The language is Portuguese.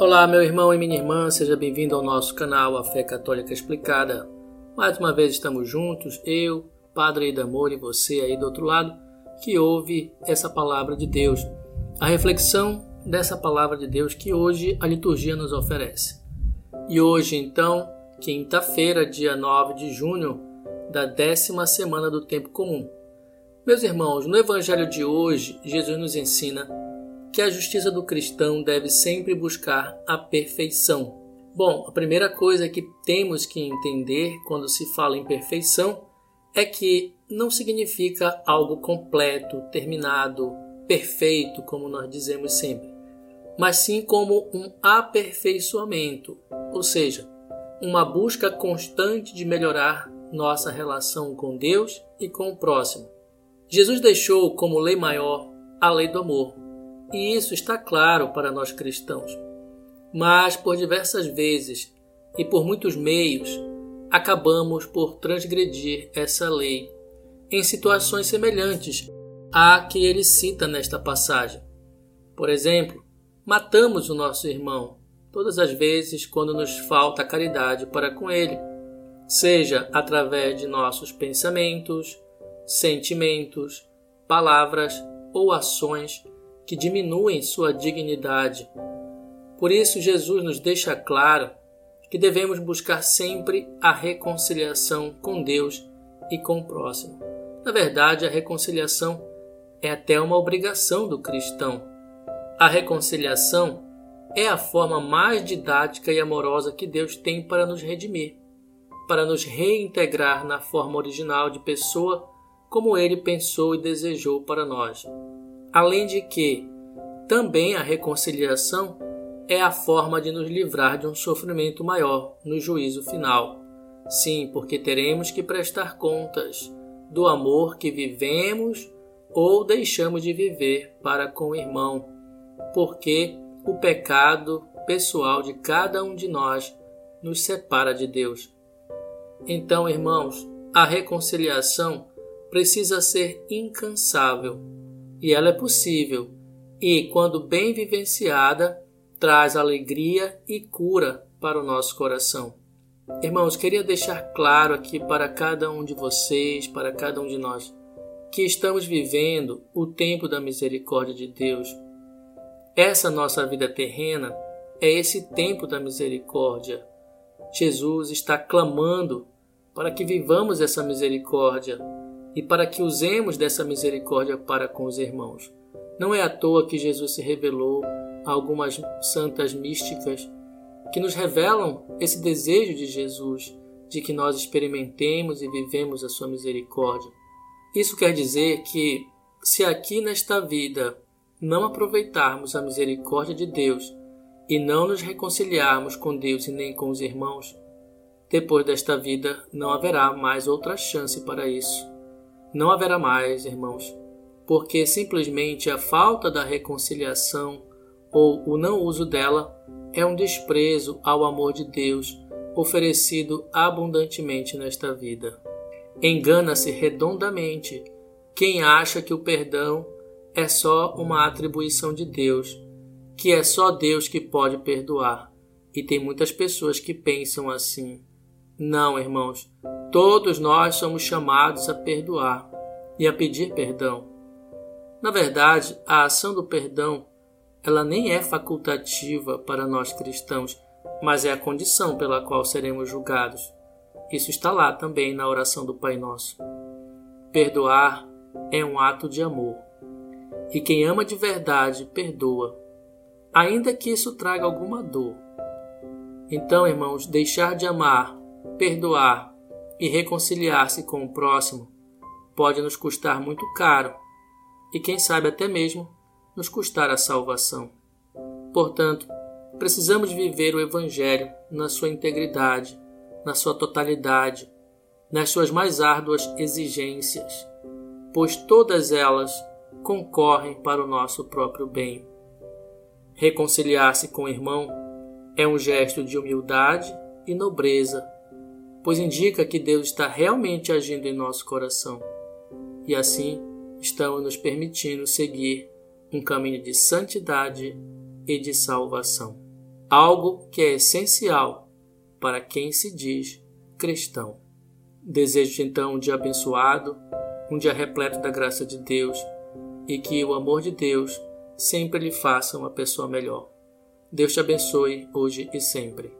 Olá, meu irmão e minha irmã, seja bem-vindo ao nosso canal A Fé Católica Explicada. Mais uma vez estamos juntos, eu, Padre Idamor e você aí do outro lado, que ouve essa palavra de Deus. A reflexão dessa palavra de Deus que hoje a liturgia nos oferece. E hoje, então, quinta-feira, dia 9 de junho, da décima semana do tempo comum. Meus irmãos, no evangelho de hoje, Jesus nos ensina que a justiça do cristão deve sempre buscar a perfeição. Bom, a primeira coisa que temos que entender quando se fala em perfeição é que não significa algo completo, terminado, perfeito, como nós dizemos sempre, mas sim como um aperfeiçoamento, ou seja, uma busca constante de melhorar nossa relação com Deus e com o próximo. Jesus deixou como lei maior a lei do amor, e isso está claro para nós cristãos. Mas por diversas vezes e por muitos meios, acabamos por transgredir essa lei em situações semelhantes à que ele cita nesta passagem. Por exemplo, matamos o nosso irmão todas as vezes quando nos falta caridade para com ele, seja através de nossos pensamentos, sentimentos, palavras ou ações que diminuem sua dignidade. Por isso, Jesus nos deixa claro que devemos buscar sempre a reconciliação com Deus e com o próximo. Na verdade, a reconciliação é até uma obrigação do cristão. A reconciliação é a forma mais didática e amorosa que Deus tem para nos redimir, para nos reintegrar na forma original de pessoa como ele pensou e desejou para nós. Além de que, também a reconciliação é a forma de nos livrar de um sofrimento maior no juízo final. Sim, porque teremos que prestar contas do amor que vivemos ou deixamos de viver para com o irmão, porque o pecado pessoal de cada um de nós nos separa de Deus. Então, irmãos, a reconciliação precisa ser incansável e ela é possível, e, quando bem vivenciada, traz alegria e cura para o nosso coração. Irmãos, queria deixar claro aqui para cada um de vocês, para cada um de nós, que estamos vivendo o tempo da misericórdia de Deus. Essa nossa vida terrena é esse tempo da misericórdia. Jesus está clamando para que vivamos essa misericórdia e para que usemos dessa misericórdia para com os irmãos. Não é à toa que Jesus se revelou a algumas santas místicas que nos revelam esse desejo de Jesus de que nós experimentemos e vivemos a sua misericórdia. Isso quer dizer que, se aqui nesta vida não aproveitarmos a misericórdia de Deus e não nos reconciliarmos com Deus e nem com os irmãos, depois desta vida não haverá mais outra chance para isso não haverá mais, irmãos, porque simplesmente a falta da reconciliação ou o não uso dela é um desprezo ao amor de Deus oferecido abundantemente nesta vida. Engana-se redondamente quem acha que o perdão é só uma atribuição de Deus, que é só Deus que pode perdoar. E tem muitas pessoas que pensam assim. Não, irmãos, Todos nós somos chamados a perdoar e a pedir perdão. Na verdade, a ação do perdão, ela nem é facultativa para nós cristãos, mas é a condição pela qual seremos julgados. Isso está lá também na oração do Pai Nosso. Perdoar é um ato de amor. E quem ama de verdade, perdoa, ainda que isso traga alguma dor. Então, irmãos, deixar de amar, perdoar e reconciliar-se com o próximo pode nos custar muito caro e, quem sabe, até mesmo nos custar a salvação. Portanto, precisamos viver o Evangelho na sua integridade, na sua totalidade, nas suas mais árduas exigências, pois todas elas concorrem para o nosso próprio bem. Reconciliar-se com o irmão é um gesto de humildade e nobreza pois indica que Deus está realmente agindo em nosso coração. E assim estamos nos permitindo seguir um caminho de santidade e de salvação. algo que é essencial para quem se diz cristão. Desejo então um dia abençoado, um dia repleto da graça de Deus e que o amor de Deus sempre lhe faça uma pessoa melhor. Deus te abençoe hoje e sempre.